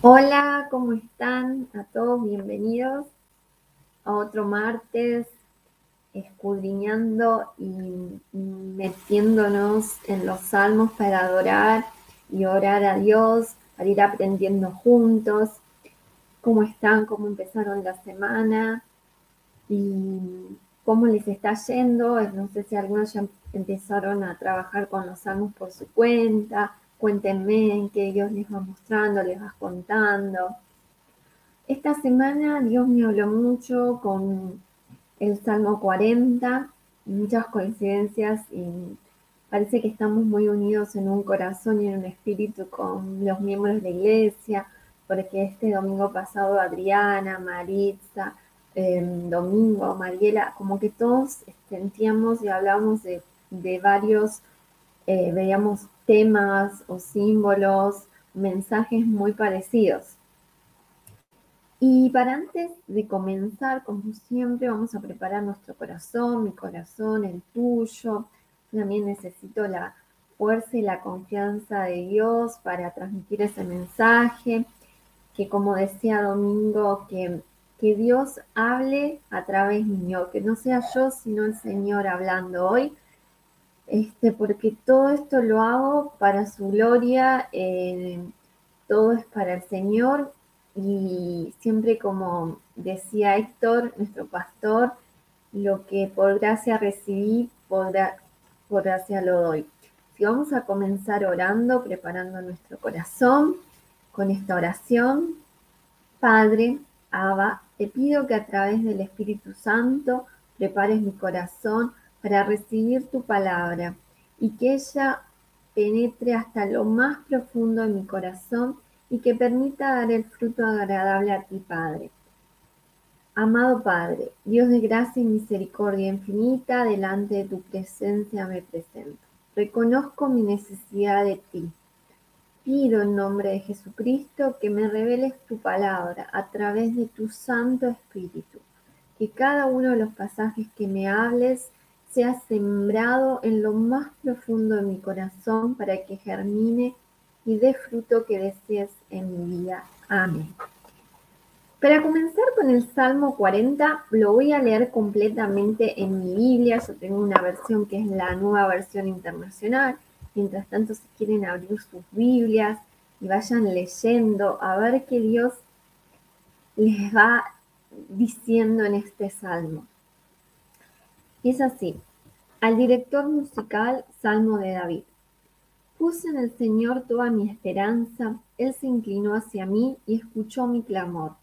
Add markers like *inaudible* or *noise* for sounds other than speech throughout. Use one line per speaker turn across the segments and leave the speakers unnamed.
Hola, ¿cómo están? A todos bienvenidos a otro martes escudriñando y metiéndonos en los salmos para adorar y orar a Dios, para ir aprendiendo juntos. ¿Cómo están? ¿Cómo empezaron la semana? ¿Y cómo les está yendo? No sé si algunos ya empezaron a trabajar con los salmos por su cuenta Cuéntenme en qué Dios les va mostrando, les va contando. Esta semana Dios me habló mucho con el Salmo 40, muchas coincidencias y parece que estamos muy unidos en un corazón y en un espíritu con los miembros de la iglesia, porque este domingo pasado Adriana, Maritza, em, Domingo, Mariela, como que todos sentíamos y hablábamos de, varios, eh, veíamos temas o símbolos, mensajes muy parecidos. Y para antes de comenzar, como siempre, vamos a preparar nuestro corazón, mi corazón, el tuyo. también necesito la fuerza y la confianza de Dios para transmitir ese mensaje, que como decía Domingo, que, que Dios hable a través mío, que no sea yo, sino el Señor hablando hoy este, porque todo esto lo hago para su gloria, eh, todo es para el Señor y siempre como decía Héctor, nuestro pastor, lo que por gracia recibí, por, por gracia lo doy. Si vamos a comenzar orando, preparando nuestro corazón con esta oración, Padre, Abba, te pido que a través del Espíritu Santo prepares mi corazón para recibir tu palabra y que ella penetre hasta lo más profundo de mi corazón y que permita dar el fruto agradable a ti, Padre. Amado Padre, Dios de gracia y misericordia infinita, delante de tu presencia me presento. Reconozco mi necesidad de ti. Pido en nombre de Jesucristo que me reveles tu palabra a través de tu Santo Espíritu, que cada uno de los pasajes que me hables sea sembrado en lo más profundo de mi corazón para que germine y dé fruto que desees en mi vida. Amén. Para comenzar con el Salmo 40, lo voy a leer completamente en mi Biblia. Yo tengo una versión que es la nueva versión internacional. Mientras tanto, si quieren abrir sus Biblias y vayan leyendo a ver qué Dios les va diciendo en este salmo. Es así. Al director musical, Salmo de David. Puse en el Señor toda mi esperanza, Él se inclinó hacia mí y escuchó mi clamor.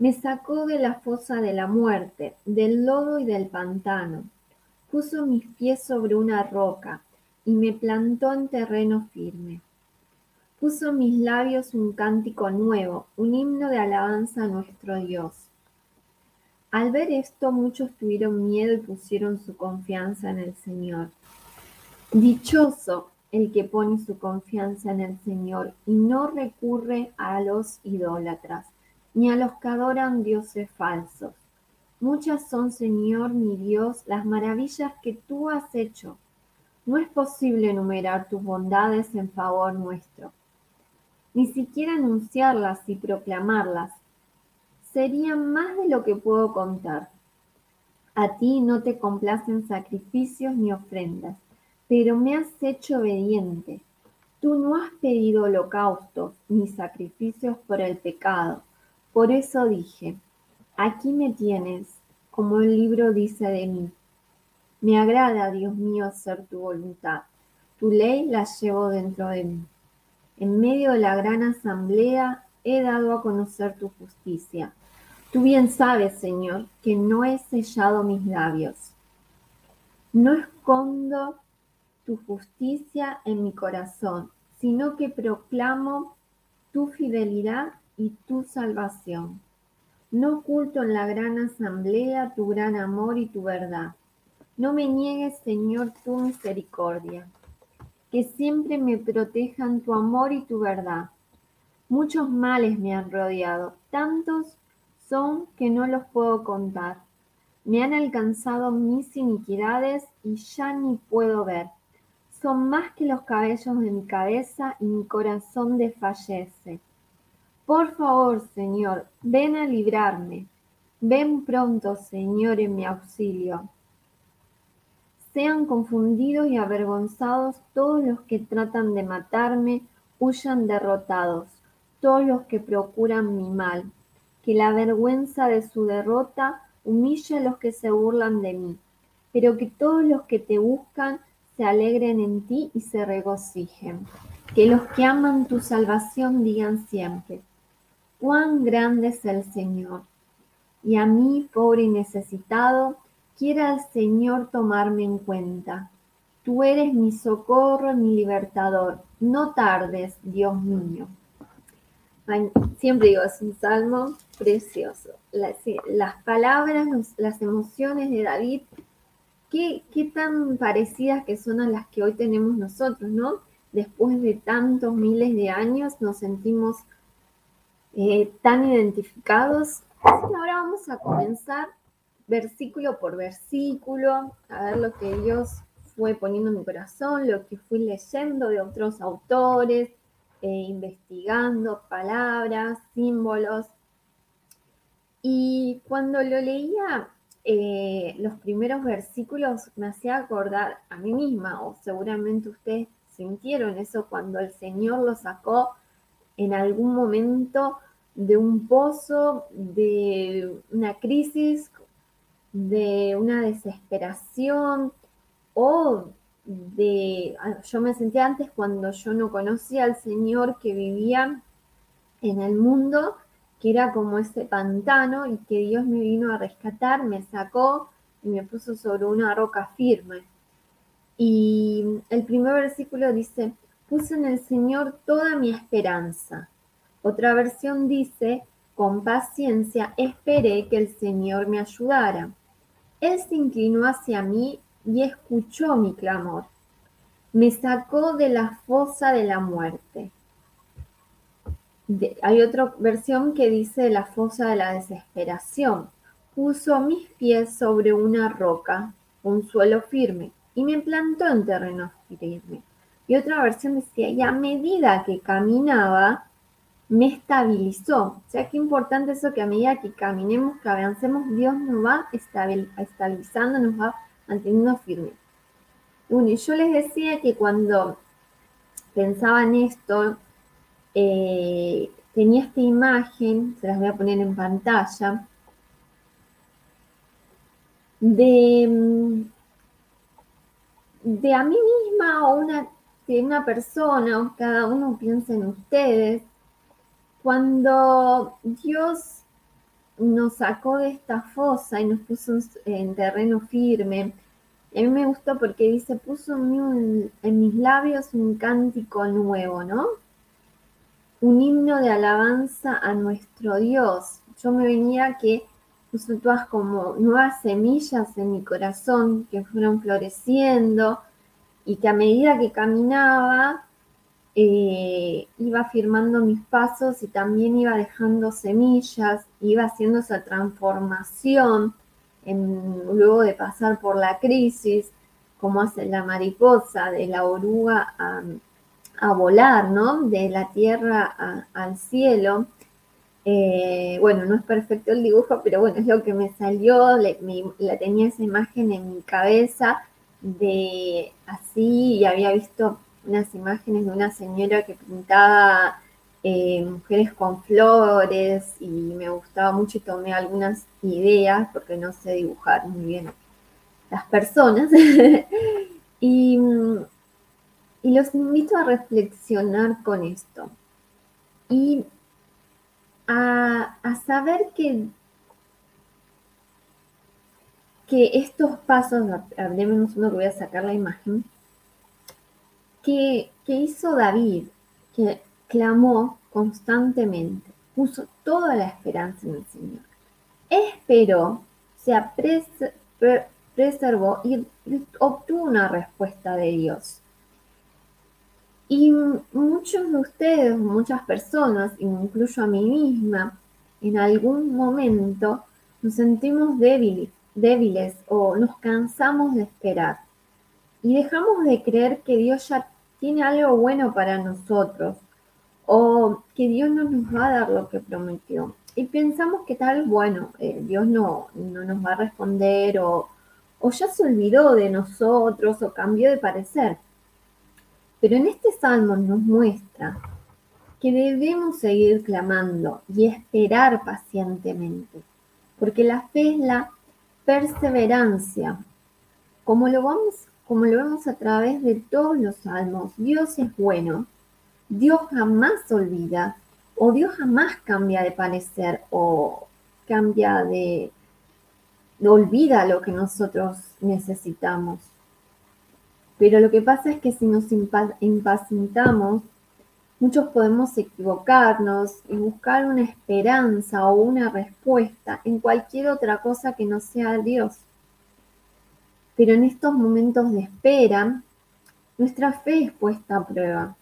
Me sacó de la fosa de la muerte, del lodo y del pantano. Puso mis pies sobre una roca y me plantó en terreno firme. Puso en mis labios un cántico nuevo, un himno de alabanza a nuestro Dios. Al ver esto, muchos tuvieron miedo y pusieron su confianza en el Señor. Dichoso el que pone su confianza en el Señor y no recurre a los idólatras, ni a los que adoran dioses falsos. Muchas son, Señor mi Dios, las maravillas que tú has hecho. No es posible enumerar tus bondades en favor nuestro, ni siquiera anunciarlas y proclamarlas sería más de lo que puedo contar. A ti no te complacen sacrificios ni ofrendas, pero me has hecho obediente. Tú no has pedido holocaustos ni sacrificios por el pecado. Por eso dije, aquí me tienes, como el libro dice de mí. Me agrada, Dios mío, hacer tu voluntad. Tu ley la llevo dentro de mí. En medio de la gran asamblea he dado a conocer tu justicia. Tú bien sabes, Señor, que no he sellado mis labios. No escondo tu justicia en mi corazón, sino que proclamo tu fidelidad y tu salvación. No oculto en la gran asamblea tu gran amor y tu verdad. No me niegues, Señor, tu misericordia. Que siempre me protejan tu amor y tu verdad. Muchos males me han rodeado, tantos que no los puedo contar. Me han alcanzado mis iniquidades y ya ni puedo ver. son más que los cabellos de mi cabeza y mi corazón desfallece. Por favor, Señor, ven a librarme. Ven pronto, Señor, en mi auxilio. Sean confundidos y avergonzados todos los que tratan de matarme, huyan derrotados, todos los que procuran mi mal. Que la vergüenza de su derrota humille a los que se burlan de mí, pero que todos los que te buscan se alegren en ti y se regocijen. Que los que aman tu salvación digan siempre, cuán grande es el Señor. Y a mí, pobre y necesitado, quiera el Señor tomarme en cuenta. Tú eres mi socorro, mi libertador. No tardes, Dios mío. Siempre digo, es un salmo precioso. Las, palabras, las emociones de David qué, tan parecidas que son a las que hoy tenemos nosotros, ¿no? Después de tantos miles de años nos sentimos eh, tan identificados. Ahora vamos a comenzar versículo por versículo, a ver lo que Dios fue poniendo en mi corazón, lo que fui leyendo de otros autores, eh, investigando palabras, símbolos. Y cuando lo leía, eh, los primeros versículos me hacía acordar a mí misma, o seguramente ustedes sintieron eso cuando el Señor lo sacó en algún momento de un pozo, de una crisis, de una desesperación o de, ah, yo me sentía antes cuando yo no conocía al Señor que vivía en el mundo que era como ese pantano y que Dios me vino a rescatar, me sacó y me puso sobre una roca firme. Y el primer versículo dice, puse en el Señor toda mi esperanza. Otra versión dice, con paciencia esperé que el Señor me ayudara. Él se inclinó hacia mí y escuchó mi clamor. Me sacó de la fosa de la muerte hay otra versión que dice la fosa de la desesperación. Puso mis pies sobre una roca, un suelo firme, y me plantó en terreno firme. Y otra versión decía, y a medida que caminaba, me estabilizó. O sea, qué importante eso que a medida que caminemos, que avancemos, Dios nos va estabilizando, nos va manteniendo firme. Bueno, yo les decía que cuando pensaba en esto, eh, tenía esta imagen, se las voy a poner en pantalla, de, mm, de a mí misma o una, de una persona, o cada uno piensa en ustedes, cuando Dios nos sacó de esta fosa y nos puso en terreno firme, a mí me gustó porque dice, puso en, en mis labios un cántico nuevo, ¿no? un himno de alabanza a nuestro Dios. Yo me venía que puso todas como nuevas semillas en mi corazón que fueron floreciendo y que a medida que caminaba eh, iba firmando mis pasos y también iba dejando semillas, iba haciendo esa transformación luego de pasar por la crisis, como hace la mariposa de la oruga a, a volar, ¿no? De la tierra al cielo. Eh, bueno, no es perfecto el dibujo, pero bueno, es lo que me salió, la tenía esa imagen en mi cabeza de así y había visto unas imágenes de una señora que pintaba eh, mujeres con flores y me gustaba mucho y tomé algunas ideas porque no sé dibujar muy bien las personas. *laughs* y los invito a reflexionar con esto y a, saber que, que estos pasos, hablemos uno que voy a sacar la imagen, que, que hizo David, que clamó constantemente, puso toda la esperanza en el Señor. Esperó, se preservó y obtuvo una respuesta de Dios. Y muchos de ustedes, muchas personas, incluyo a mí misma, en algún momento nos sentimos débiles, débiles o nos cansamos de esperar. y dejamos de creer que Dios ya tiene algo bueno para nosotros o que Dios no nos va a dar lo que prometió. Y pensamos que tal, bueno, eh, Dios no, no nos va a responder o, o ya se olvidó de nosotros o cambió de parecer. Pero en este salmo nos muestra que debemos seguir clamando y esperar pacientemente, porque la fe es la perseverancia. Como lo, vamos, como lo vemos a través de todos los salmos, Dios es bueno, Dios jamás olvida o Dios jamás cambia de parecer o cambia de, olvida lo que nosotros necesitamos. Pero lo que pasa es que si nos impacientamos, muchos podemos equivocarnos y buscar una esperanza o una respuesta en cualquier otra cosa que no sea Dios. Pero en estos momentos de espera, nuestra fe es puesta a prueba.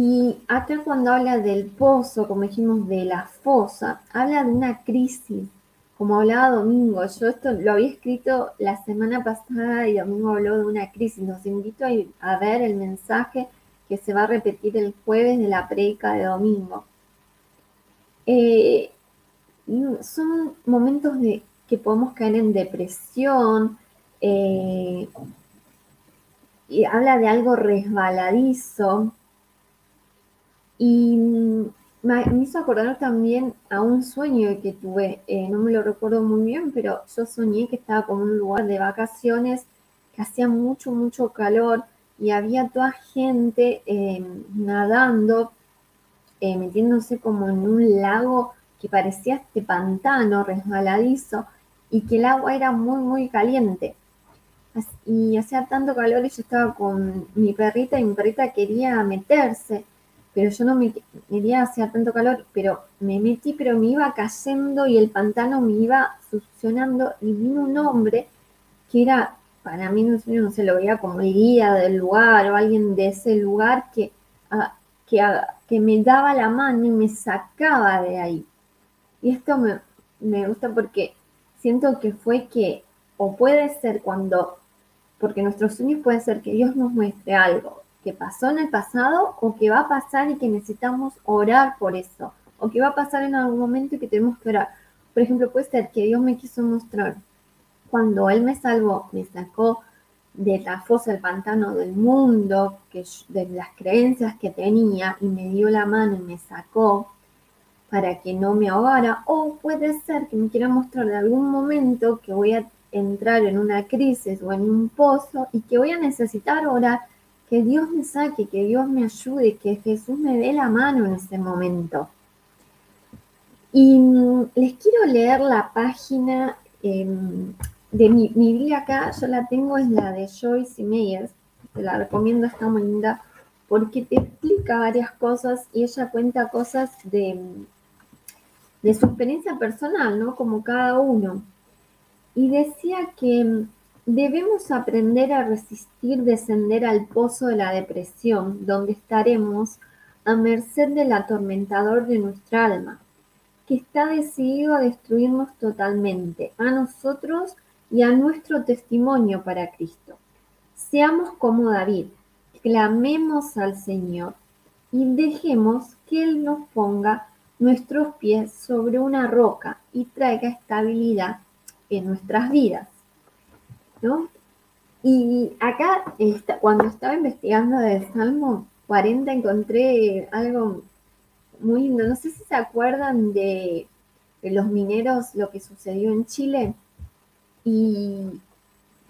Y acá cuando habla del pozo, como dijimos, de la fosa, habla de una crisis, como hablaba Domingo. Yo esto lo había escrito la semana pasada y Domingo habló de una crisis. Los invito a, ver el mensaje que se va a repetir el jueves de la predica de Domingo. Eh, son momentos de que podemos caer en depresión, eh, y habla de algo resbaladizo, y me hizo acordar también a un sueño que tuve, eh, no me lo recuerdo muy bien, pero yo soñé que estaba como en un lugar de vacaciones, que hacía mucho, mucho calor y había toda gente eh, nadando, eh, metiéndose como en un lago que parecía este pantano resbaladizo y que el agua era muy, muy caliente. Y hacía tanto calor y yo estaba con mi perrita y mi perrita quería meterse pero yo no me quería hacer tanto calor, pero me metí, pero me iba cayendo y el pantano me iba succionando y vino un hombre que era, para mí no, no se lo veía como el guía del lugar o alguien de ese lugar que, que, que me daba la mano y me sacaba de ahí. Y esto me, me gusta porque siento que fue que, o puede ser cuando, porque nuestros sueños puede ser que Dios nos muestre algo, que pasó en el pasado o que va a pasar y que necesitamos orar por eso, o que va a pasar en algún momento y que tenemos que orar. Por ejemplo, puede ser que Dios me quiso mostrar cuando Él me salvó, me sacó de la fosa del pantano del mundo, que, de las creencias que tenía y me dio la mano y me sacó para que no me ahogara, o puede ser que me quiera mostrar de algún momento que voy a entrar en una crisis o en un pozo y que voy a necesitar orar que Dios me saque, que Dios me ayude, que Jesús me dé la mano en ese momento. Y mm, les quiero leer la página em, de mi, mi, Biblia acá, yo la tengo, es la de Joyce Meyers, te la recomiendo, está muy linda, porque te explica varias cosas y ella cuenta cosas de, de su experiencia personal, ¿no? Como cada uno. Y decía que Debemos aprender a resistir descender al pozo de la depresión, donde estaremos a merced del atormentador de nuestra alma, que está decidido a destruirnos totalmente, a nosotros y a nuestro testimonio para Cristo. Seamos como David, clamemos al Señor y dejemos que Él nos ponga nuestros pies sobre una roca y traiga estabilidad en nuestras vidas. ¿No? Y acá, cuando estaba investigando del Salmo 40, encontré algo muy lindo. No sé si se acuerdan de, los mineros, lo que sucedió en Chile. Y,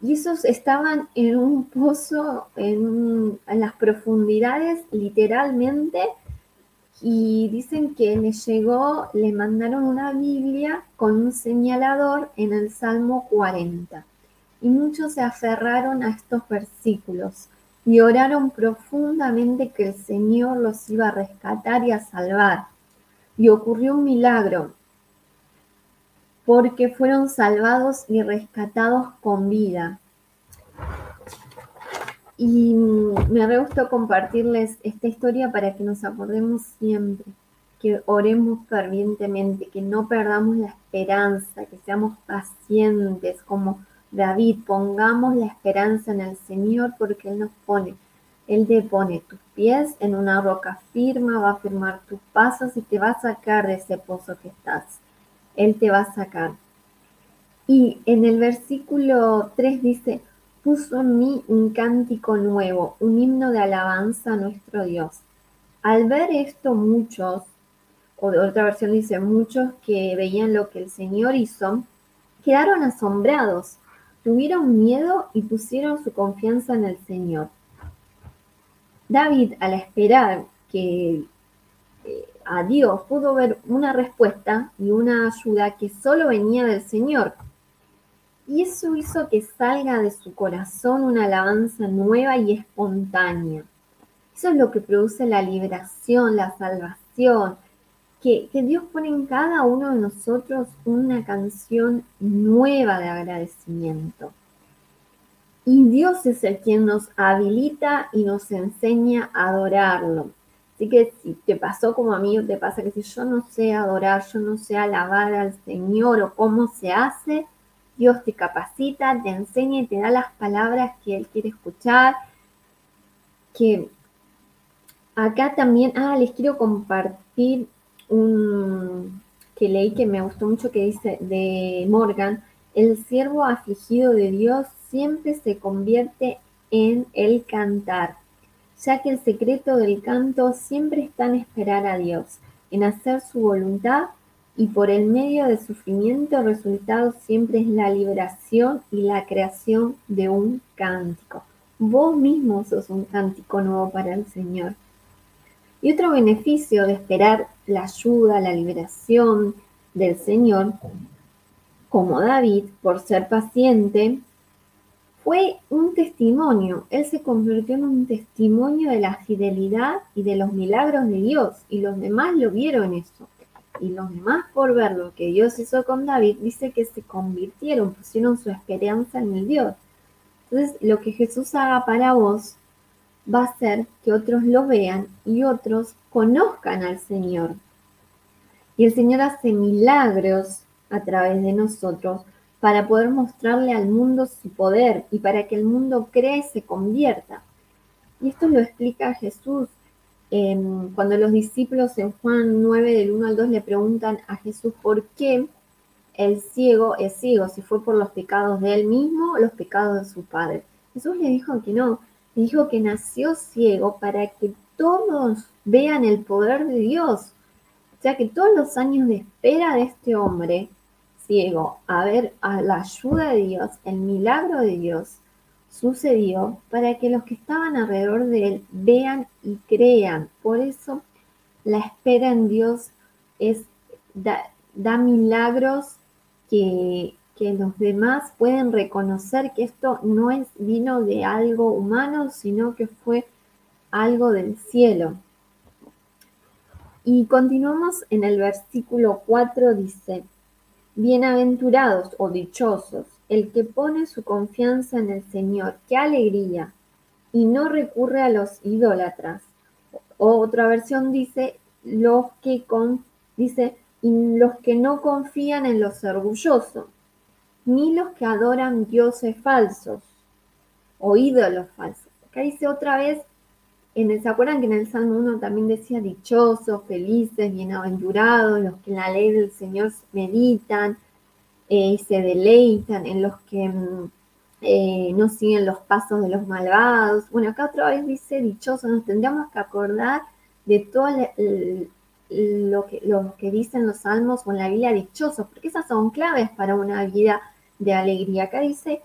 esos estaban en un pozo, en, en las profundidades, literalmente, y dicen que les llegó, le mandaron una Biblia con un señalador en el Salmo 40 y muchos se aferraron a estos versículos y oraron profundamente que el Señor los iba a rescatar y a salvar. Y ocurrió un milagro, porque fueron salvados y rescatados con vida. Y me re gustó compartirles esta historia para que nos acordemos siempre, que oremos fervientemente, que no perdamos la esperanza, que seamos pacientes, como David, pongamos la esperanza en el Señor porque Él nos pone, Él te pone tus pies en una roca firma, va a firmar tus pasos y te va a sacar de ese pozo que estás. Él te va a sacar. Y en el versículo 3 dice, puso en mí un cántico nuevo, un himno de alabanza a nuestro Dios. Al ver esto muchos, o de otra versión dice muchos que veían lo que el Señor hizo, quedaron asombrados, tuvieron miedo y pusieron su confianza en el Señor. David, al esperar que eh, a Dios pudo ver una respuesta y una ayuda que solo venía del Señor. Y eso hizo que salga de su corazón una alabanza nueva y espontánea. Eso es lo que produce la liberación, la salvación, que, Dios pone en cada uno de nosotros una canción nueva de agradecimiento. Y Dios es el quien nos habilita y nos enseña a adorarlo. Así que si te pasó como a mí, te pasa que si yo no sé adorar, yo no sé alabar al Señor o cómo se hace, Dios te capacita, te enseña y te da las palabras que Él quiere escuchar. Que acá también, ah, les quiero compartir un que leí que me gustó mucho que dice de Morgan, el siervo afligido de Dios siempre se convierte en el cantar, ya que el secreto del canto siempre está en esperar a Dios, en hacer su voluntad y por el medio de sufrimiento el resultado siempre es la liberación y la creación de un cántico. Vos mismo sos un cántico nuevo para el Señor. Y otro beneficio de esperar la ayuda, la liberación del Señor, como David, por ser paciente, fue un testimonio. Él se convirtió en un testimonio de la fidelidad y de los milagros de Dios. Y los demás lo vieron eso. Y los demás, por ver lo que Dios hizo con David, dice que se convirtieron, pusieron su esperanza en el Dios. Entonces, lo que Jesús haga para vos va a hacer que otros lo vean y otros conozcan al Señor. Y el Señor hace milagros a través de nosotros para poder mostrarle al mundo su poder y para que el mundo cree y se convierta. Y esto lo explica Jesús cuando los discípulos en Juan 9 del 1 al 2 le preguntan a Jesús por qué el ciego es ciego, si fue por los pecados de él mismo o los pecados de su padre. Jesús le dijo que no, dijo que nació ciego para que todos vean el poder de Dios. O sea que todos los años de espera de este hombre ciego a ver a la ayuda de Dios, el milagro de Dios, sucedió para que los que estaban alrededor de él vean y crean. Por eso la espera en Dios es da milagros que, que los demás pueden reconocer que esto no es vino de algo humano, sino que fue algo del cielo. Y continuamos en el versículo 4, dice, Bienaventurados o dichosos, el que pone su confianza en el Señor, qué alegría, y no recurre a los idólatras. otra versión dice, los que con, dice, los que no confían en los orgullosos ni los que adoran dioses falsos o ídolos falsos. Acá dice otra vez, en el, ¿se acuerdan que en el Salmo 1 también decía dichosos, felices, bienaventurados, los que en la ley del Señor meditan eh, y se deleitan, en los que mm, eh, no siguen los pasos de los malvados? Bueno, acá otra vez dice dichosos, nos tendríamos que acordar de todo lo que, lo que dicen los salmos o en la Biblia dichosos, porque esas son claves para una vida de alegría. Acá dice,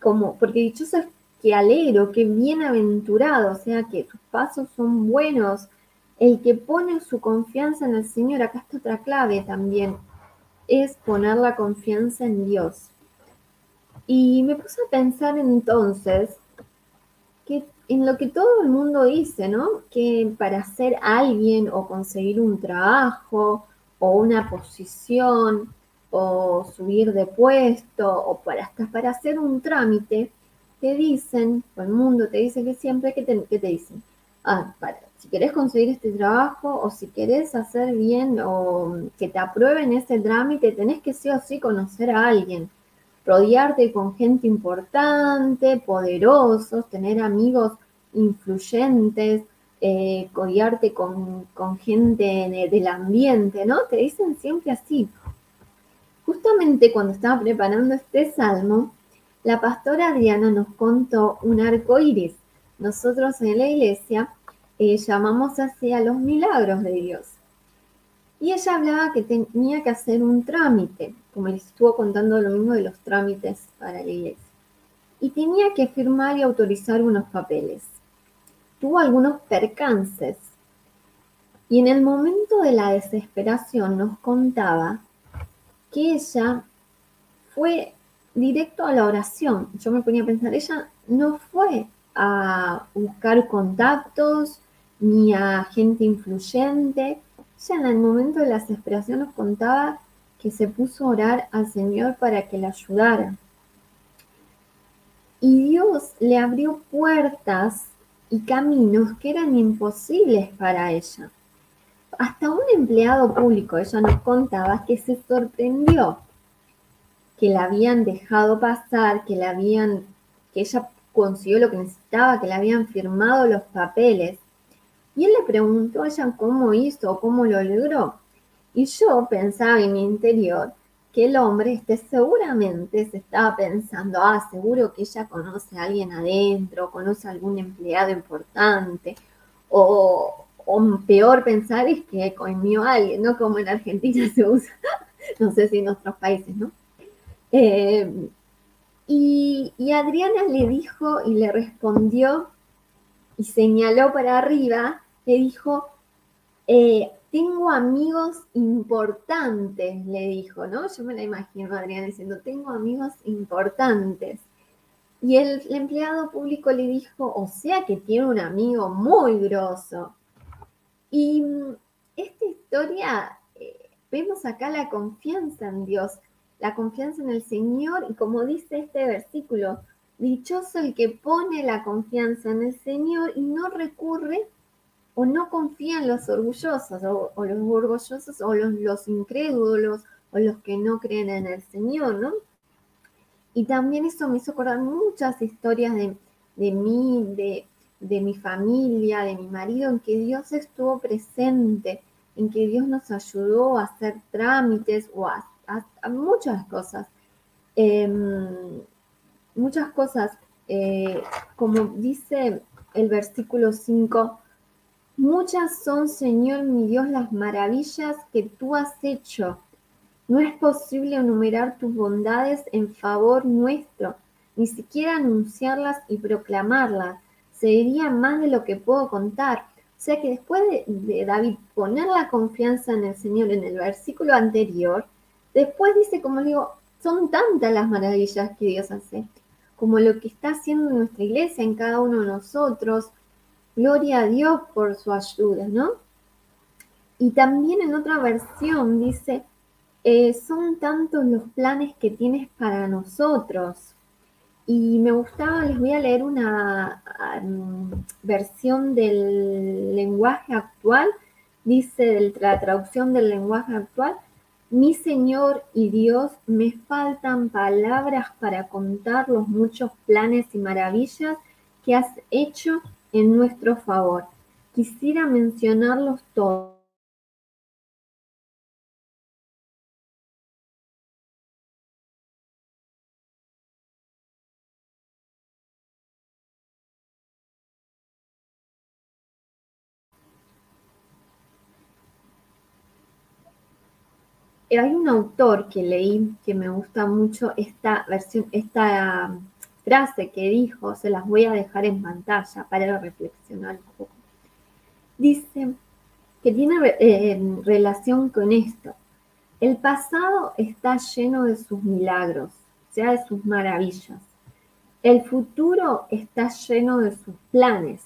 como, porque dichoso es que alegro, que bienaventurado, o sea, que tus pasos son buenos. El que pone su confianza en el Señor, acá está otra clave también, es poner la confianza en Dios. Y me puse a pensar entonces que en lo que todo el mundo dice, ¿no? Que para ser alguien o conseguir un trabajo o una posición o subir de puesto o para hasta para hacer un trámite, te dicen, o el mundo te dice que siempre, que te, dicen? Ah, si querés conseguir este trabajo o si querés hacer bien o que te aprueben ese trámite, tenés que sí o sí conocer a alguien. rodearte con gente importante, poderosos, tener amigos influyentes, eh, rodearte con, gente del ambiente, ¿no? Te dicen siempre así. Justamente cuando estaba preparando este salmo, la pastora Adriana nos contó un arco iris. Nosotros en la iglesia eh, llamamos así a los milagros de Dios. Y ella hablaba que tenía que hacer un trámite, como les estuvo contando lo mismo de los trámites para la iglesia. Y tenía que firmar y autorizar unos papeles. Tuvo algunos percances. Y en el momento de la desesperación nos contaba que ella fue directo a la oración. Yo me ponía a pensar, ella no fue a buscar contactos ni a gente influyente. Ella en el momento de la desesperación nos contaba que se puso a orar al Señor para que la ayudara. Y Dios le abrió puertas y caminos que eran imposibles para ella. Hasta un empleado público, ella nos contaba, que se sorprendió que la habían dejado pasar, que la habían, que ella consiguió lo que necesitaba, que le habían firmado los papeles. Y él le preguntó a ella cómo hizo, cómo lo logró. Y yo pensaba en mi interior que el hombre este, seguramente se estaba pensando, ah, seguro que ella conoce a alguien adentro, conoce a algún empleado importante, o, o peor pensar es que coimió a alguien, ¿no? Como en Argentina *laughs* se usa, no sé si en otros países, ¿no? Eh, y, Adriana le dijo y le respondió y señaló para arriba, le dijo, eh, tengo amigos importantes, le dijo, ¿no? Yo me la imagino Adriana diciendo, tengo amigos importantes. Y el, empleado público le dijo, o sea que tiene un amigo muy grosso. Y mm, esta historia, eh, vemos acá la confianza en Dios la confianza en el Señor y como dice este versículo, dichoso el que pone la confianza en el Señor y no recurre o no confía en los orgullosos o, los orgullosos o los, incrédulos o los que no creen en el Señor, ¿no? Y también eso me hizo acordar muchas historias de, mí, de, de mi familia, de mi marido, en que Dios estuvo presente, en que Dios nos ayudó a hacer trámites o a muchas cosas. Em, muchas cosas, eh, como dice el versículo 5, muchas son, Señor mi Dios, las maravillas que tú has hecho. No es posible enumerar tus bondades en favor nuestro, ni siquiera anunciarlas y proclamarlas. Sería más de lo que puedo contar. O sea que después de David poner la confianza en el Señor en el versículo anterior, Después dice, como digo, son tantas las maravillas que Dios hace, como lo que está haciendo en nuestra iglesia, en cada uno de nosotros. Gloria a Dios por su ayuda, ¿no? Y también en otra versión dice, eh, son tantos los planes que tienes para nosotros. Y me gustaba, les voy a leer una versión del lenguaje actual, dice la traducción del lenguaje actual, mi Señor y Dios, me faltan palabras para contar los muchos planes y maravillas que has hecho en nuestro favor. Quisiera mencionarlos todos hay un autor que leí que me gusta mucho esta versión, esta um, frase que dijo, se las voy a dejar en pantalla para reflexionar un poco. Dice que tiene eh, relación con esto. El pasado está lleno de sus milagros, o sea, de sus maravillas. El futuro está lleno de sus planes.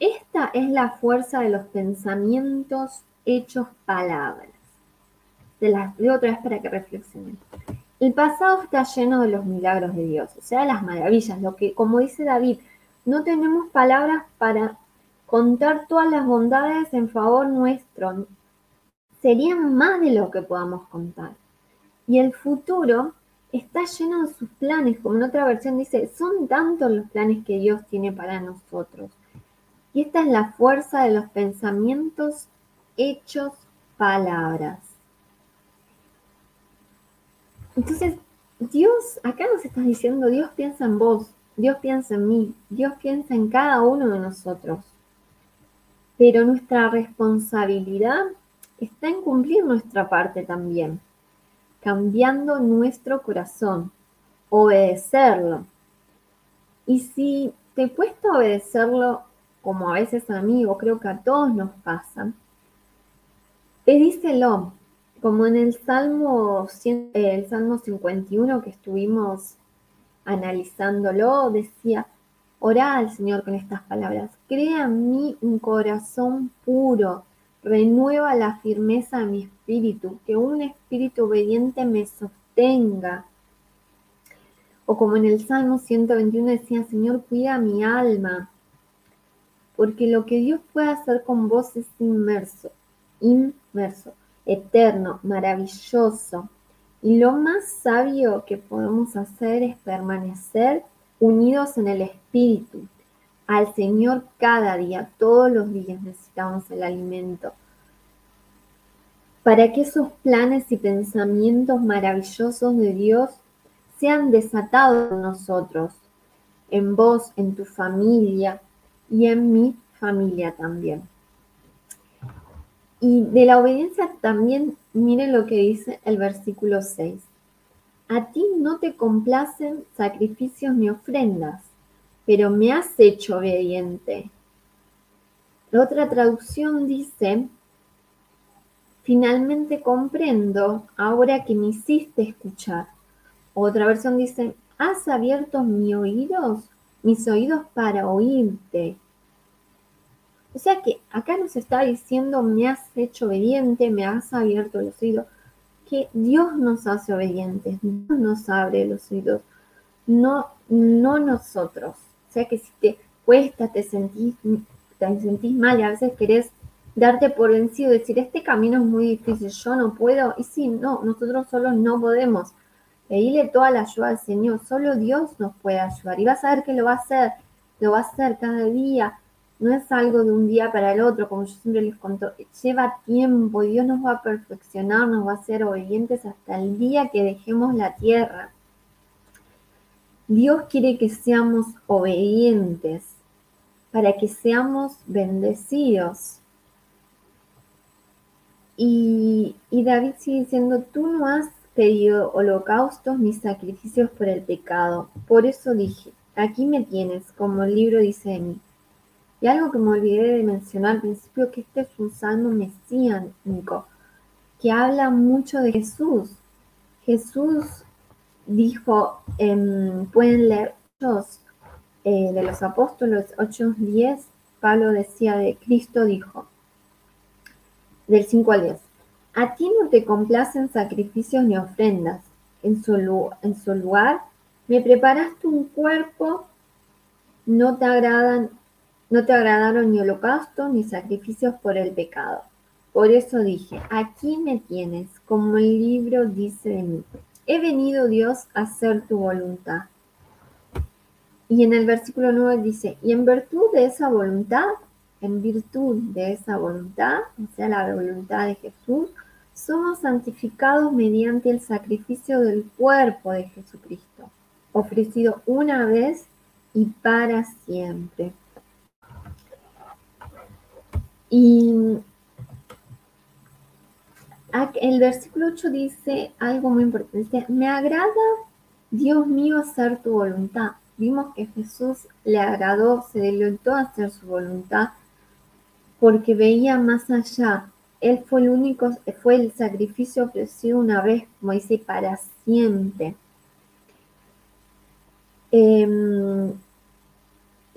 Esta es la fuerza de los pensamientos hechos palabras de las otra vez para que reflexionen. El pasado está lleno de los milagros de Dios, o sea, las maravillas, lo que, como dice David, no tenemos palabras para contar todas las bondades en favor nuestro. Serían más de lo que podamos contar. Y el futuro está lleno de sus planes, como en otra versión dice, son tantos los planes que Dios tiene para nosotros. Y esta es la fuerza de los pensamientos, hechos, palabras. Entonces, Dios, acá nos está diciendo, Dios piensa en vos, Dios piensa en mí, Dios piensa en cada uno de nosotros. Pero nuestra responsabilidad está en cumplir nuestra parte también cambiando nuestro corazón, obedecerlo. Y si te cuesta obedecerlo, como a veces a mí, o creo que a todos nos pasa, pedíselo, como en el Salmo, el Salmo 51 que estuvimos analizándolo, decía, orá al Señor con estas palabras, crea en mí un corazón puro, renueva la firmeza de mi espíritu, que un espíritu obediente me sostenga. O como en el Salmo 121 decía, Señor, cuida mi alma, porque lo que Dios puede hacer con vos es inmerso, inmerso, eterno, maravilloso. Y lo más sabio que podemos hacer es permanecer unidos en el Espíritu, al Señor cada día, todos los días necesitamos el alimento. Para que esos planes y pensamientos maravillosos de Dios sean desatados en nosotros, en vos, en tu familia y en mi familia también. Y de la obediencia también, miren lo que dice el versículo 6. A ti no te complacen sacrificios ni ofrendas, pero me has hecho obediente. La otra traducción dice, finalmente comprendo ahora que me hiciste escuchar. Otra versión dice, has abierto mis oídos, mis oídos para oírte. O sea que acá nos está diciendo, me has hecho obediente, me has abierto los oídos, que Dios nos hace obedientes, Dios nos abre los oídos, no, no nosotros. O sea que si te cuesta, te sentís, te sentís mal y a veces querés darte por vencido, decir, este camino es muy difícil, yo no puedo. Y sí, no, nosotros solos no podemos. Pedirle toda la ayuda al Señor, solo Dios nos puede ayudar. Y vas a ver que lo va a hacer, lo va a hacer cada día. No es algo de un día para el otro, como yo siempre les conto. Lleva tiempo, Dios nos va a perfeccionar, nos va a hacer obedientes hasta el día que dejemos la tierra. Dios quiere que seamos obedientes para que seamos bendecidos. Y, David sigue diciendo, tú no has pedido holocaustos ni sacrificios por el pecado. Por eso dije, aquí me tienes, como el libro dice de mí. Y algo que me olvidé de mencionar al principio, que este es un salmo mesiánico, que habla mucho de Jesús. Jesús dijo, pueden leer eh, de los apóstoles 8.10, Pablo decía de Cristo, dijo, del 5 al 10, a ti no te complacen sacrificios ni ofrendas, en su, en su lugar me preparaste un cuerpo, no te agradan, no te agradaron ni holocausto ni sacrificios por el pecado. Por eso dije, aquí me tienes, como el libro dice de mí. He venido Dios a hacer tu voluntad. Y en el versículo 9 dice, y en virtud de esa voluntad, en virtud de esa voluntad, o sea, la voluntad de Jesús, somos santificados mediante el sacrificio del cuerpo de Jesucristo, ofrecido una vez y para siempre. Y el versículo 8 dice algo muy importante. me agrada, Dios mío, hacer tu voluntad. Vimos que Jesús le agradó, se deleitó a hacer su voluntad porque veía más allá. Él fue el único, fue el sacrificio ofrecido una vez, como dice, para siempre. Em,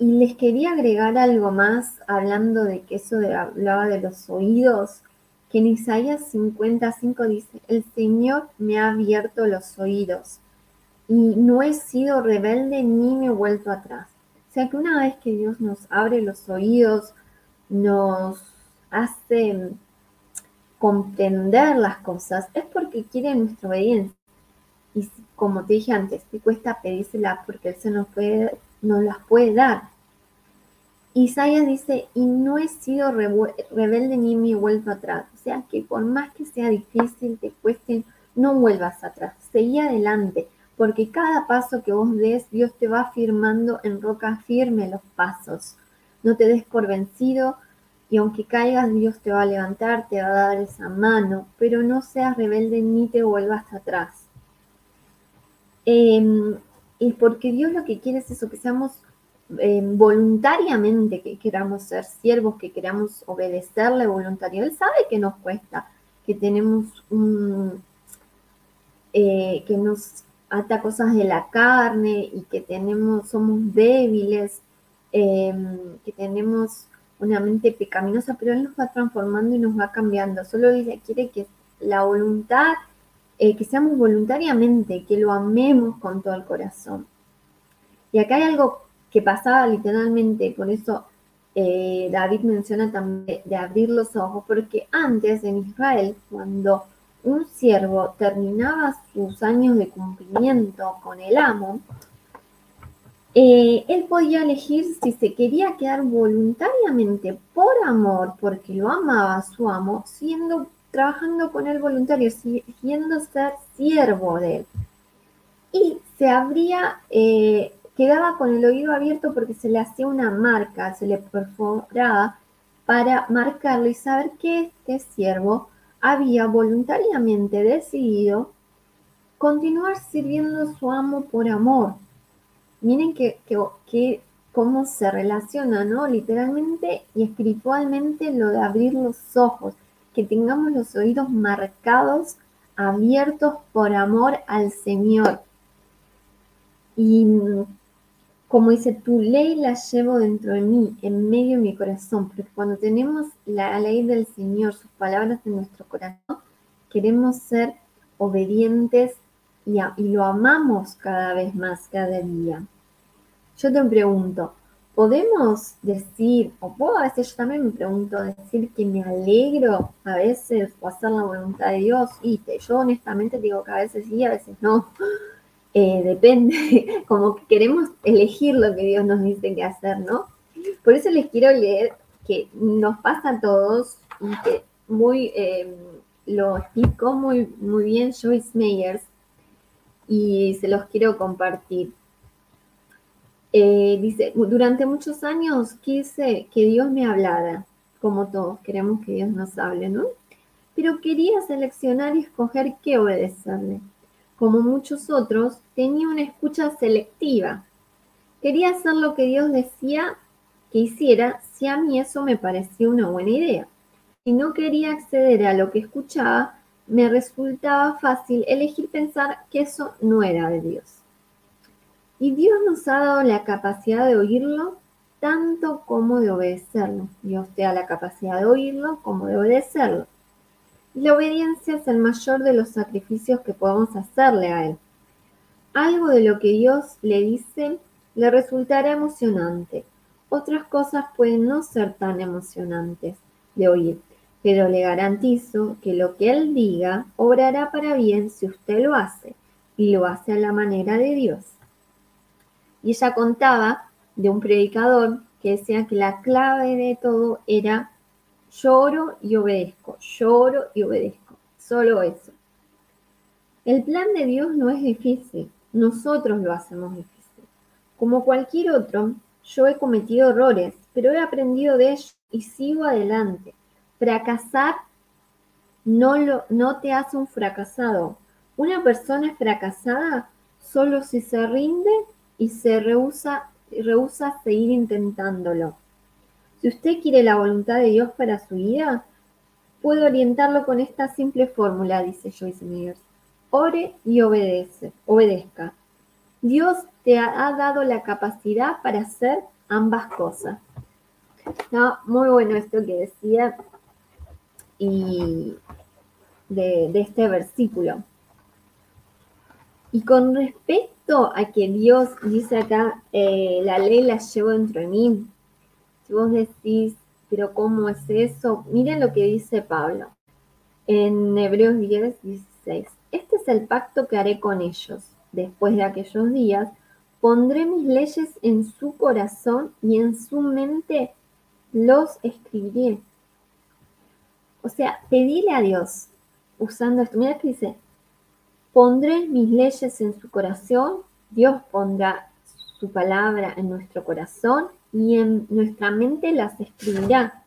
y les quería agregar algo más, hablando de que eso hablaba de los oídos que en Isaías 55 dice, el Señor me ha abierto los oídos y no he sido rebelde ni me he vuelto atrás. O sea que una vez que Dios nos abre los oídos, nos hace comprender las cosas, es porque quiere nuestra obediencia. y como te dije antes, te cuesta pedírselas porque Él se nos, puede, nos las puede dar. Isaías dice, y no he sido rebelde ni me he vuelto atrás. O sea, que por más que sea difícil, te cueste, no vuelvas atrás, seguí adelante, porque cada paso que vos des, Dios te va firmando en roca firme los pasos. No te des por vencido y aunque caigas, Dios te va a levantar, te va a dar esa mano, pero no seas rebelde ni te vuelvas atrás. Eh, y porque Dios lo que quiere es eso, que seamos em, voluntariamente, que queramos ser siervos, que queramos obedecerle voluntario. Él sabe que nos cuesta, que tenemos un, eh, que nos ata cosas de la carne y que tenemos, somos débiles, em, que tenemos una mente pecaminosa, pero Él nos va transformando y nos va cambiando. Solo dice, quiere que la voluntad eh, que seamos voluntariamente, que lo amemos con todo el corazón. Y acá hay algo que pasaba literalmente, por eso eh, David menciona también de abrir los ojos, porque antes en Israel, cuando un siervo terminaba sus años de cumplimiento con el amo, eh, él podía elegir si se quería quedar voluntariamente por amor, porque lo amaba su amo, siendo trabajando con el voluntario, siguiendo ser siervo de él. Y se abría, eh, quedaba con el oído abierto porque se le hacía una marca, se le perforaba para marcarlo y saber que este siervo había voluntariamente decidido continuar sirviendo a su amo por amor. Miren que, que, cómo se relaciona, ¿no? Literalmente y espiritualmente lo de abrir los ojos que tengamos los oídos marcados, abiertos por amor al Señor. Y como dice, tu ley la llevo dentro de mí, en medio de mi corazón, porque cuando tenemos la ley del Señor, sus palabras en nuestro corazón, queremos ser obedientes y, y lo amamos cada vez más, cada día. Yo te pregunto, podemos decir, o puedo a veces yo también me pregunto, decir que me alegro a veces o hacer la voluntad de Dios. Y yo honestamente digo que a veces sí, a veces no. *laughs* Eh, depende, *laughs* como que queremos elegir lo que Dios nos dice que hacer, ¿no? Por eso les quiero leer que nos pasa a todos y que muy eh, lo explicó muy, muy bien Joyce Meyers y se los quiero compartir. Eh, dice, durante muchos años quise que Dios me hablara, como todos queremos que Dios nos hable, ¿no? Pero quería seleccionar y escoger qué obedecerle. Como muchos otros, tenía una escucha selectiva. Quería hacer lo que Dios decía que hiciera si a mí eso me parecía una buena idea. Si no quería acceder a lo que escuchaba, me resultaba fácil elegir pensar que eso no era de Dios. Y Dios nos ha dado la capacidad de oírlo tanto como de obedecerlo. Dios te da la capacidad de oírlo como de obedecerlo. Y la obediencia es el mayor de los sacrificios que podemos hacerle a Él. Algo de lo que Dios le dice le resultará emocionante. Otras cosas pueden no ser tan emocionantes de oír, pero le garantizo que lo que Él diga obrará para bien si usted lo hace y lo hace a la manera de Dios. Y ella contaba de un predicador que decía que la clave de todo era lloro y obedezco, lloro y obedezco, solo eso. El plan de Dios no es difícil, nosotros lo hacemos difícil. Como cualquier otro, yo he cometido errores, pero he aprendido de ellos y sigo adelante. Fracasar no, lo, no te hace un fracasado. Una persona fracasada solo si se rinde y se rehúsa, a seguir intentándolo. Si usted quiere la voluntad de Dios para su vida, puede orientarlo con esta simple fórmula, dice Joyce Meyer. Ore y obedece, obedezca. Dios te ha dado la capacidad para hacer ambas cosas. muy bueno esto que decía y de, de este versículo. Y con respecto a que Dios dice acá, eh, la ley la llevo dentro de mí. Si vos decís, pero ¿cómo es eso? Miren lo que dice Pablo en Hebreos 10, 16. Este es el pacto que haré con ellos. Después de aquellos días, pondré mis leyes en su corazón y en su mente los escribiré. O sea, pedile a Dios, usando esto, mira que dice, pondré mis leyes en su corazón, Dios pondrá su palabra en nuestro corazón y en nuestra mente las escribirá.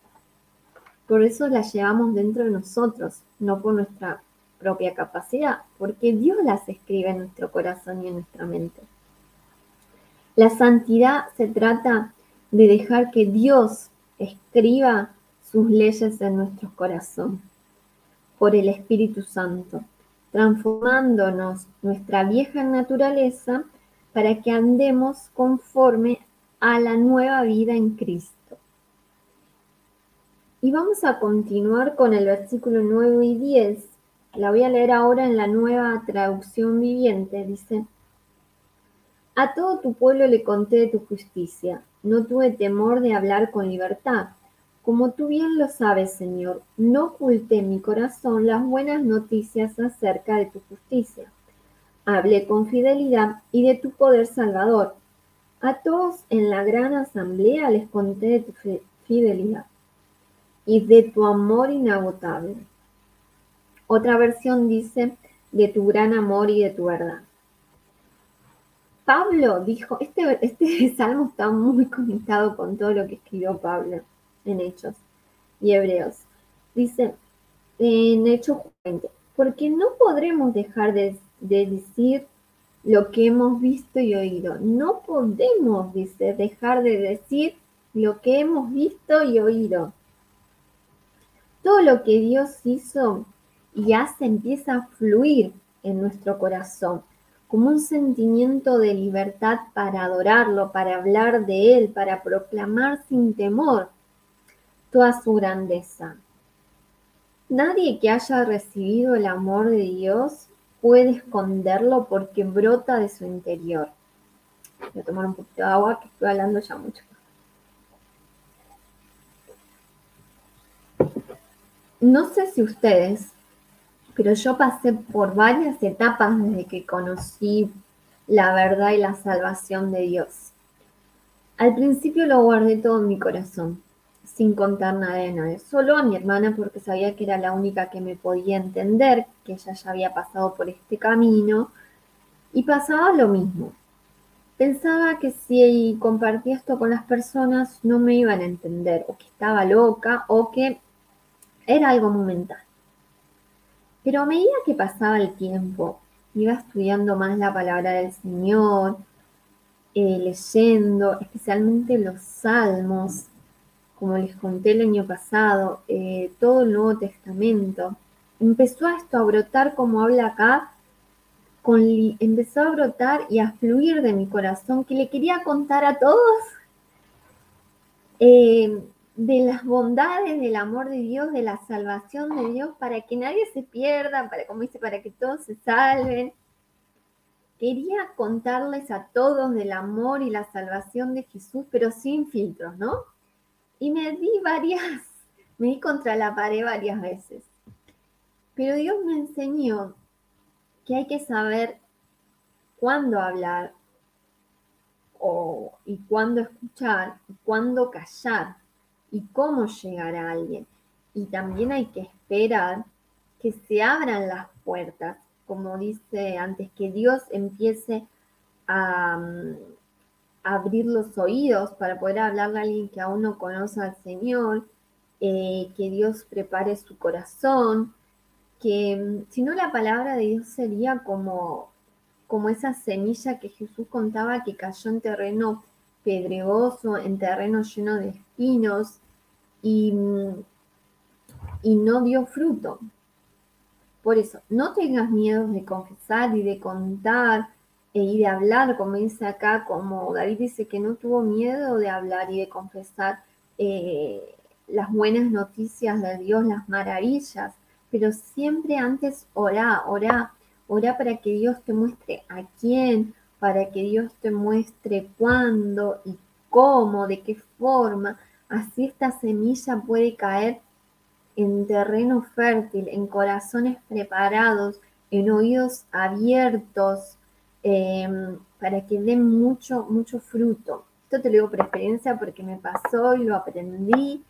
Por eso las llevamos dentro de nosotros, no por nuestra propia capacidad, porque Dios las escribe en nuestro corazón y en nuestra mente. La santidad se trata de dejar que Dios escriba sus leyes en nuestro corazón por el Espíritu Santo, transformándonos nuestra vieja naturaleza para que andemos conforme a la nueva vida en Cristo. Y vamos a continuar con el versículo 9 y 10. La voy a leer ahora en la nueva traducción viviente. Dice, a todo tu pueblo le conté de tu justicia. No tuve temor de hablar con libertad. Como tú bien lo sabes, Señor, no oculté en mi corazón las buenas noticias acerca de tu justicia. Hablé con fidelidad y de tu poder salvador. A todos en la gran asamblea les conté de tu fidelidad y de tu amor inagotable. Otra versión dice, de tu gran amor y de tu verdad. Pablo dijo, este, este *laughs* salmo está muy conectado con todo lo que escribió Pablo en Hechos y Hebreos. Dice en Hechos 20, porque no podremos dejar de, de decir lo que hemos visto y oído. No podemos, dice, dejar de decir lo que hemos visto y oído. Todo lo que Dios hizo y hace empieza a fluir en nuestro corazón, como un sentimiento de libertad para adorarlo, para hablar de Él, para proclamar sin temor toda su grandeza. Nadie que haya recibido el amor de Dios puede esconderlo porque brota de su interior. Voy a tomar un poquito de agua que estoy hablando ya mucho. No sé si ustedes, pero yo pasé por varias etapas desde que conocí la verdad y la salvación de Dios. Al principio lo guardé todo en mi corazón, sin contar nada de nadie, solo a mi hermana porque sabía que era la única que me podía entender, que ella ya había pasado por este camino, y pasaba lo mismo. Pensaba que si compartía esto con las personas no me iban a entender, o que estaba loca, o que era algo momentáneo. Pero a medida que pasaba el tiempo, iba estudiando más la palabra del Señor, eh, leyendo especialmente los salmos, como les conté el año pasado, eh, todo el Nuevo Testamento. Empezó a esto a brotar como habla acá, con empezó a brotar y a fluir de mi corazón que le quería contar a todos. Eh, de las bondades del amor de Dios, de la salvación de Dios, para que nadie se pierda, para, como dice, para que todos se salven. Quería contarles a todos del amor y la salvación de Jesús, pero sin filtros, ¿no? Y me di varias, *laughs* me di contra la pared varias veces. Pero Dios me enseñó que hay que saber cuándo hablar o, y cuándo escuchar y cuándo callar y cómo llegar a alguien. Y también hay que esperar que se abran las puertas, como dice antes, que Dios empiece a, mm, abrir los oídos para poder hablarle a alguien que aún no conoce al Señor, eh, que Dios prepare su corazón, que mm, si no la palabra de Dios sería como, como esa semilla que Jesús contaba que cayó en terreno pedregoso, en terreno lleno de espinos, y, no dio fruto. Por eso, no tengas miedo de confesar y de contar y de hablar, como dice acá, como David dice que no tuvo miedo de hablar y de confesar eh, las buenas noticias de Dios, las maravillas, pero siempre antes orá, orá, orá para que Dios te muestre a quién, para que Dios te muestre cuándo y cómo, de qué forma, Así esta semilla puede caer en terreno fértil, en corazones preparados, en oídos abiertos, em, para que den mucho, mucho fruto. Esto te lo digo por experiencia porque me pasó y lo aprendí.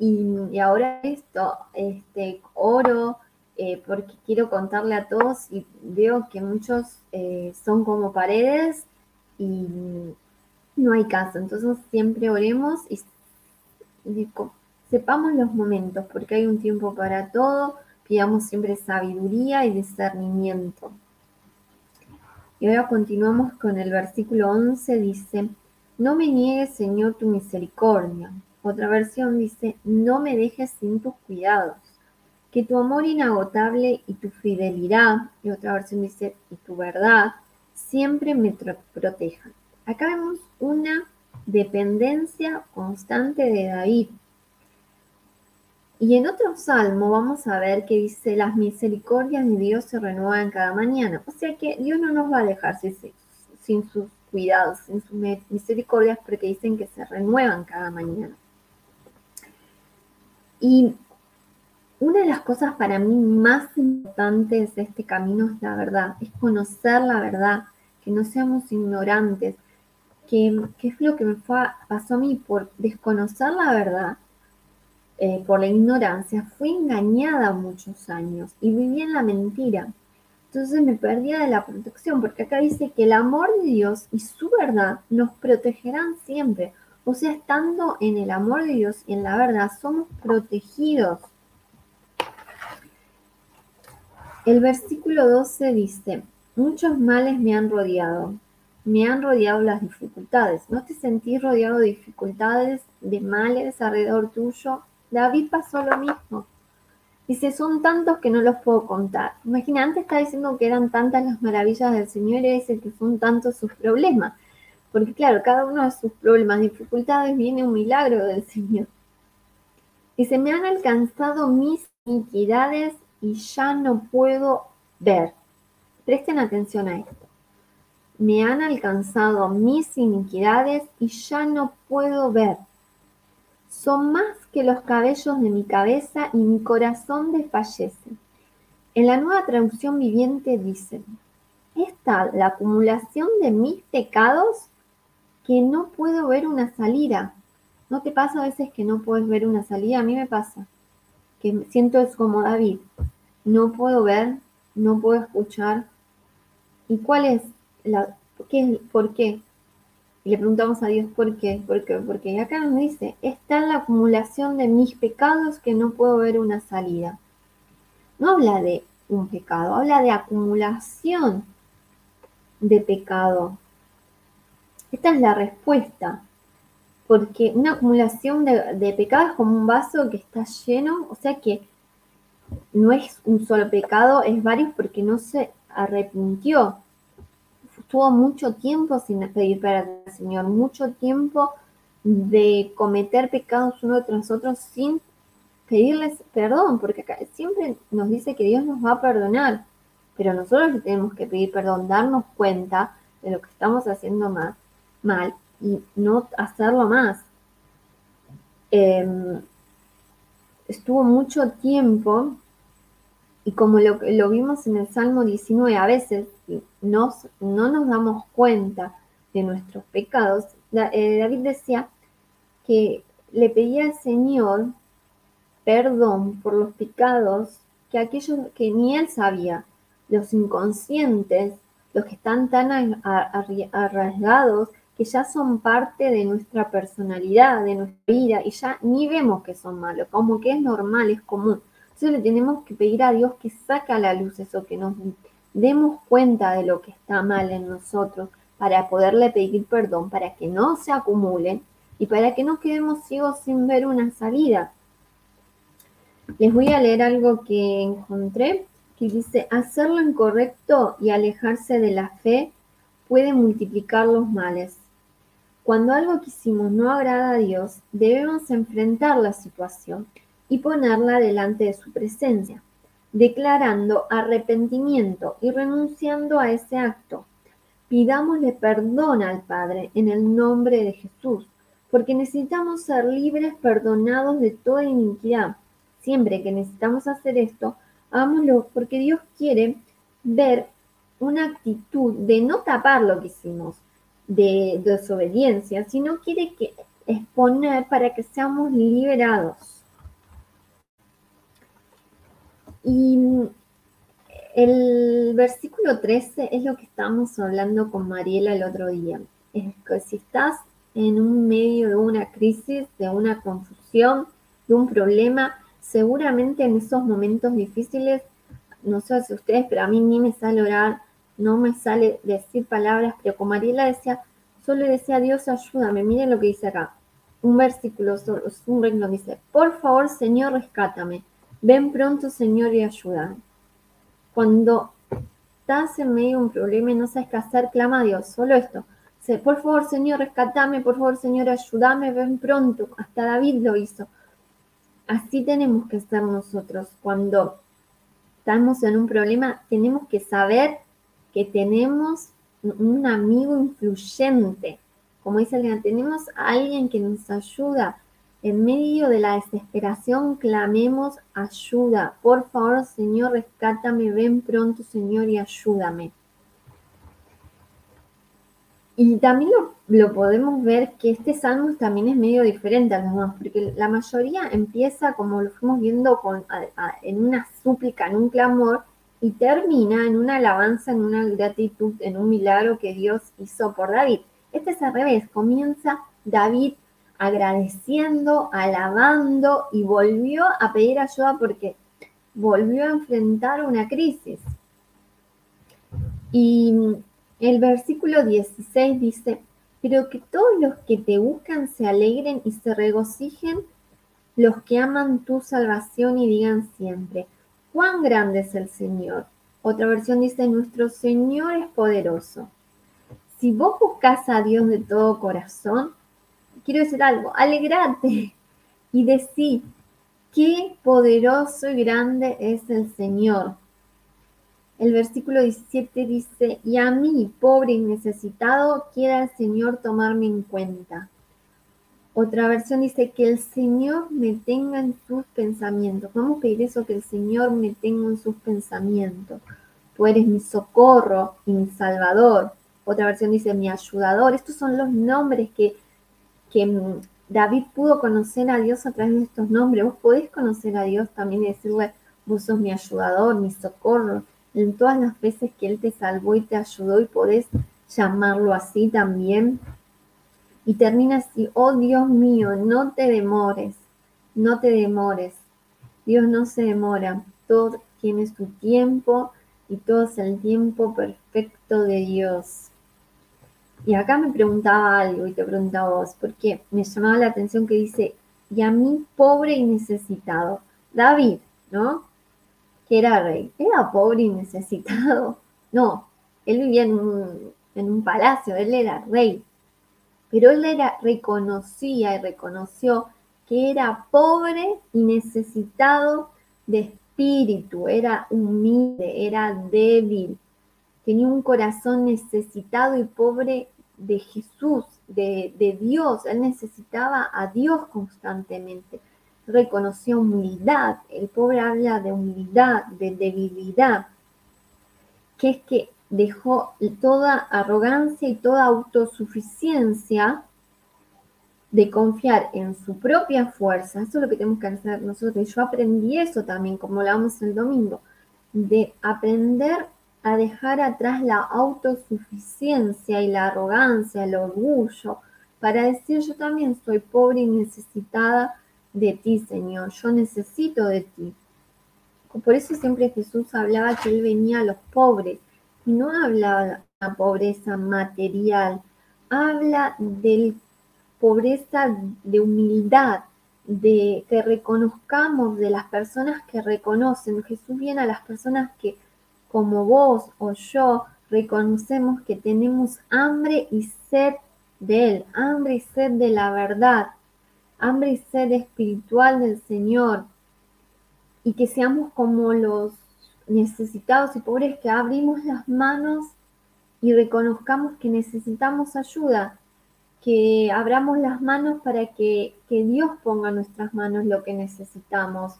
Y, ahora esto, este, oro eh, porque quiero contarle a todos y veo que muchos eh, son como paredes y no hay caso. Entonces siempre oremos y, y sepamos los momentos porque hay un tiempo para todo. Pidamos siempre sabiduría y discernimiento. Y ahora continuamos con el versículo 11, dice, no me niegues, Señor, tu misericordia. Otra versión dice, no me dejes sin tus cuidados. Que tu amor inagotable y tu fidelidad, y otra versión dice, y tu verdad, siempre me protejan. Acá vemos una dependencia constante de David. Y en otro salmo vamos a ver que dice, las misericordias de Dios se renuevan cada mañana. O sea que Dios no nos va a dejar sin sus cuidados, sin sus misericordias, porque dicen que se renuevan cada mañana. Y una de las cosas para mí más importantes de este camino es la verdad, es conocer la verdad, que no seamos ignorantes, que, es lo que me pasó a mí por desconocer la verdad, eh, por la ignorancia, fui engañada muchos años y viví en la mentira. Entonces me perdía de la protección, porque acá dice que el amor de Dios y su verdad nos protegerán siempre. O sea, estando en el amor de Dios y en la verdad, somos protegidos. El versículo 12 dice, muchos males me han rodeado, me han rodeado las dificultades. ¿No te sentís rodeado de dificultades, de males alrededor tuyo? David pasó lo mismo. Dice, son tantos que no los puedo contar. Imagina, antes está diciendo que eran tantas las maravillas del Señor y dice que son tantos sus problemas. Porque claro, cada uno de sus problemas, dificultades, viene un milagro del Señor. Se me han alcanzado mis iniquidades y ya no puedo ver. Presten atención a esto. Me han alcanzado mis iniquidades y ya no puedo ver. Son más que los cabellos de mi cabeza y mi corazón desfallece. En la nueva traducción viviente dice, está la acumulación de mis pecados que no puedo ver una salida. ¿No te pasa a veces que no puedes ver una salida? A mí me pasa, que siento es como David. No puedo ver, no puedo escuchar. ¿Y cuál es la, qué, por qué? Y le preguntamos a Dios por qué, por qué, porque acá nos dice, está en la acumulación de mis pecados que no puedo ver una salida. No habla de un pecado, habla de acumulación de pecado. Esta es la respuesta, porque una acumulación de, de pecados es como un vaso que está lleno, o sea que no es un solo pecado, es varios porque no se arrepintió. Estuvo mucho tiempo sin pedir perdón al Señor, mucho tiempo de cometer pecados uno tras otro sin pedirles perdón, porque acá siempre nos dice que Dios nos va a perdonar, pero nosotros tenemos que pedir perdón, darnos cuenta de lo que estamos haciendo mal, mal y no hacerlo más. Em, estuvo mucho tiempo y como lo, lo, vimos en el Salmo 19, a veces nos, no nos damos cuenta de nuestros pecados. Eh, David decía que le pedía al Señor perdón por los pecados que aquellos que ni él sabía, los inconscientes, los que están tan arraigados, que ya son parte de nuestra personalidad, de nuestra vida, y ya ni vemos que son malos, como que es normal, es común. Entonces le tenemos que pedir a Dios que saque a la luz eso, que nos demos cuenta de lo que está mal en nosotros para poderle pedir perdón, para que no se acumule y para que no quedemos ciegos sin ver una salida. Les voy a leer algo que encontré que dice, hacer lo incorrecto y alejarse de la fe puede multiplicar los males. Cuando algo que hicimos no agrada a Dios, debemos enfrentar la situación y ponerla delante de su presencia, declarando arrepentimiento y renunciando a ese acto. Pidámosle perdón al Padre en el nombre de Jesús, porque necesitamos ser libres, perdonados de toda iniquidad. Siempre que necesitamos hacer esto, hagámoslo porque Dios quiere ver una actitud de no tapar lo que hicimos, de, desobediencia, sino quiere que exponer para que seamos liberados. Y el versículo 13 es lo que estábamos hablando con Mariela el otro día. Es que si estás en un medio de una crisis, de una confusión, de un problema, seguramente en esos momentos difíciles, no sé si ustedes, pero a mí ni me sale orar, no me sale decir palabras, pero como Mariela decía, solo decía Dios ayúdame, miren lo que dice acá, un versículo, un reino dice, por favor Señor rescátame, ven pronto Señor y ayúdame. Cuando estás en medio de un problema y no sabes qué hacer, clama a Dios, solo esto, por favor Señor rescátame, por favor Señor ayúdame, ven pronto, hasta David lo hizo. Así tenemos que ser nosotros cuando estamos en un problema, tenemos que saber que tenemos un amigo influyente. Como dice el tenemos a alguien que nos ayuda. En medio de la desesperación clamemos ayuda. Por favor, Señor, rescátame, ven pronto, Señor, y ayúdame. Y también lo, podemos ver que este salmo también es medio diferente a los demás, porque la mayoría empieza, como lo fuimos viendo, con, en una súplica, en un clamor, y termina en una alabanza, en una gratitud, en un milagro que Dios hizo por David. Este es al revés, comienza David agradeciendo, alabando y volvió a pedir ayuda porque volvió a enfrentar una crisis. Y el versículo 16 dice, pero que todos los que te buscan se alegren y se regocijen, los que aman tu salvación y digan siempre, cuán grande es el Señor. Otra versión dice, nuestro Señor es poderoso. Si vos buscas a Dios de todo corazón, quiero decir algo, alegrate y decí, qué poderoso y grande es el Señor. El versículo 17 dice, y a mí, pobre y necesitado, quiera el Señor tomarme en cuenta. Otra versión dice que el Señor me tenga en sus pensamientos. Vamos a pedir eso, que el Señor me tenga en sus pensamientos. Tú eres mi socorro y mi salvador. Otra versión dice mi ayudador. Estos son los nombres que, que David pudo conocer a Dios a través de estos nombres. Vos podés conocer a Dios también y decirle, vos sos mi ayudador, mi socorro. En todas las veces que Él te salvó y te ayudó y podés llamarlo así también. Y termina así, oh Dios mío, no te demores, no te demores. Dios no se demora, todo tiene su tiempo y todo es el tiempo perfecto de Dios. Y acá me preguntaba algo y te preguntaba vos, porque me llamaba la atención que dice, y a mí pobre y necesitado. David, ¿no? Que era rey. ¿Era pobre y necesitado? No, él vivía en un, en un palacio, él era rey pero él era, reconocía y reconoció que era pobre y necesitado de espíritu, era humilde, era débil, tenía un corazón necesitado y pobre de Jesús, de, de Dios, él necesitaba a Dios constantemente, reconoció humildad, el pobre habla de humildad, de debilidad, que es que dejó toda arrogancia y toda autosuficiencia de confiar en su propia fuerza. Eso es lo que tenemos que hacer nosotros. Yo aprendí eso también, como hablamos el domingo, de aprender a dejar atrás la autosuficiencia y la arrogancia, el orgullo, para decir yo también soy pobre y necesitada de ti, Señor. Yo necesito de ti. Por eso siempre Jesús hablaba que Él venía a los pobres no habla de la pobreza material, habla de pobreza de humildad, de que reconozcamos de las personas que reconocen. Jesús viene a las personas que, como vos o yo, reconocemos que tenemos hambre y sed de Él, hambre y sed de la verdad, hambre y sed espiritual del Señor, y que seamos como los necesitados y pobres que abrimos las manos y reconozcamos que necesitamos ayuda, que abramos las manos para que, Dios ponga en nuestras manos lo que necesitamos,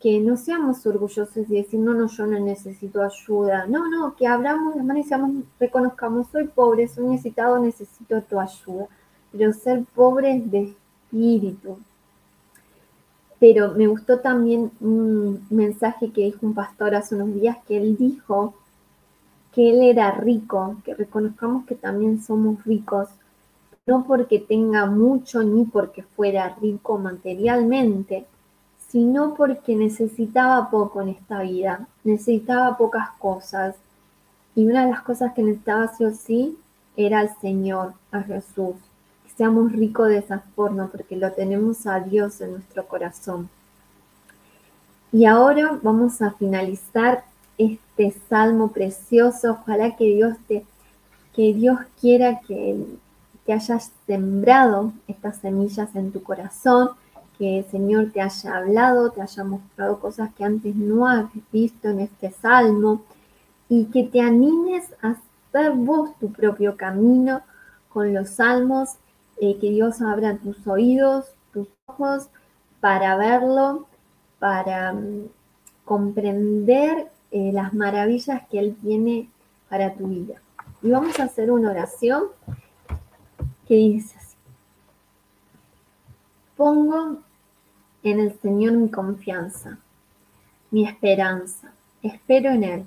que no seamos orgullosos y decir, no, no, yo no necesito ayuda. No, no, que abramos las manos y reconozcamos, soy pobre, soy necesitado, necesito tu ayuda. Pero ser pobre de espíritu. Pero me gustó también un mensaje que dijo un pastor hace unos días, que él dijo que él era rico, que reconozcamos que también somos ricos, no porque tenga mucho ni porque fuera rico materialmente, sino porque necesitaba poco en esta vida, necesitaba pocas cosas. Y una de las cosas que necesitaba sí o sí era al Señor, a Jesús. Que seamos ricos de esa forma, porque lo tenemos a Dios en nuestro corazón. Y ahora vamos a finalizar este salmo precioso. Ojalá que Dios te, que Dios quiera que, que hayas sembrado estas semillas en tu corazón que el Señor te haya hablado, te haya mostrado cosas que antes no has visto en este salmo y que te animes a hacer vos tu propio camino con los salmos, eh, que Dios abra tus oídos, tus ojos para verlo, para mm, comprender eh, las maravillas que Él tiene para tu vida. Y vamos a hacer una oración que dice así. Pongo en el Señor mi confianza, mi esperanza. Espero en Él,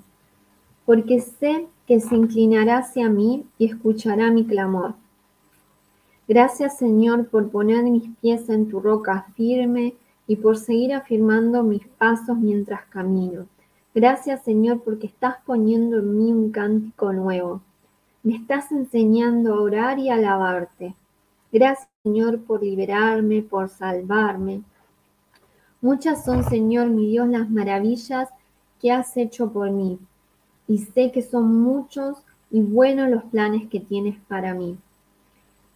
porque sé que se inclinará hacia mí y escuchará mi clamor. Gracias Señor por poner mis pies en tu roca firme y por seguir afirmando mis pasos mientras camino. Gracias Señor porque estás poniendo en mí un cántico nuevo. Me estás enseñando a orar y alabarte. Gracias Señor por liberarme, por salvarme, Muchas son, Señor mi Dios, las maravillas que has hecho por mí, y sé que son muchos y buenos los planes que tienes para mí.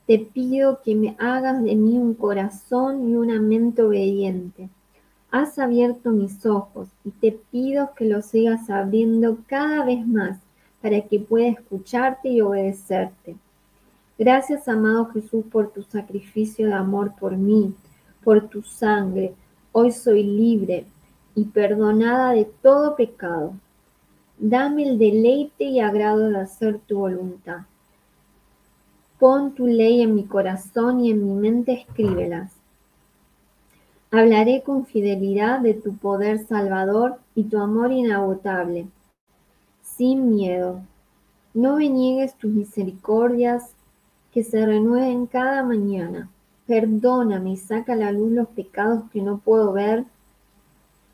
Te pido que me hagas de mí un corazón y una mente obediente. Has abierto mis ojos y te pido que los sigas abriendo cada vez más para que pueda escucharte y obedecerte. Gracias, amado Jesús, por tu sacrificio de amor por mí, por tu sangre, Hoy soy libre y perdonada de todo pecado. Dame el deleite y agrado de hacer tu voluntad. Pon tu ley en mi corazón y en mi mente escríbelas. Hablaré con fidelidad de tu poder salvador y tu amor inagotable, sin miedo. No me niegues tus misericordias que se renueven cada mañana. Perdóname saca a la luz los pecados que no puedo ver,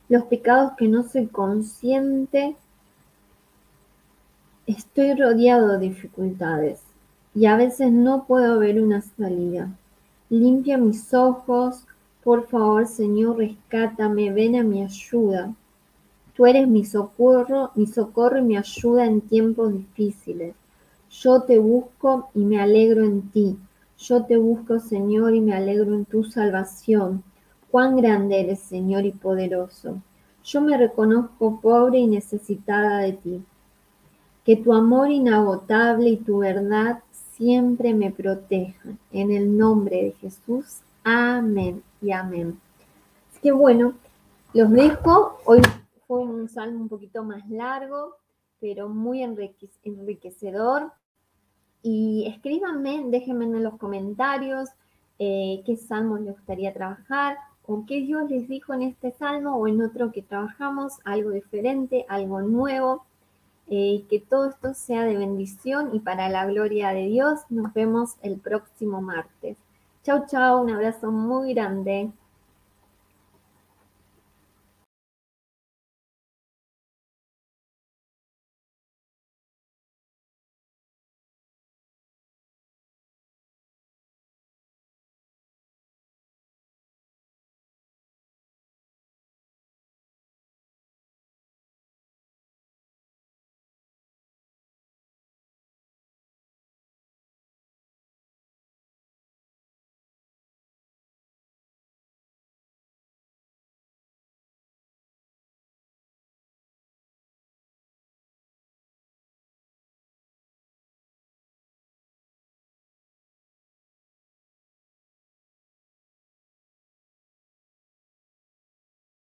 los pecados que no soy consciente. Estoy rodeado de dificultades y a veces no puedo ver una salida. Limpia mis ojos, por favor, Señor, rescátame, ven a mi ayuda. Tú eres mi socorro, mi socorro y mi ayuda en tiempos difíciles. Yo te busco y me alegro en ti. Yo te busco, Señor, y me alegro en tu salvación. Cuán grande eres, Señor, y poderoso. Yo me reconozco pobre y necesitada de ti. Que tu amor inagotable y tu verdad siempre me protejan. En el nombre de Jesús. Amén y amén. Así que bueno, los dejo. Hoy fue un salmo un poquito más largo, pero muy enriquecedor. Y escríbanme, déjenme en los comentarios eh, qué salmos les gustaría trabajar o qué Dios les dijo en este salmo o en otro que trabajamos, algo diferente, algo nuevo. Eh, que todo esto sea de bendición y para la gloria de Dios. Nos vemos el próximo martes. Chau, chau, un abrazo muy grande.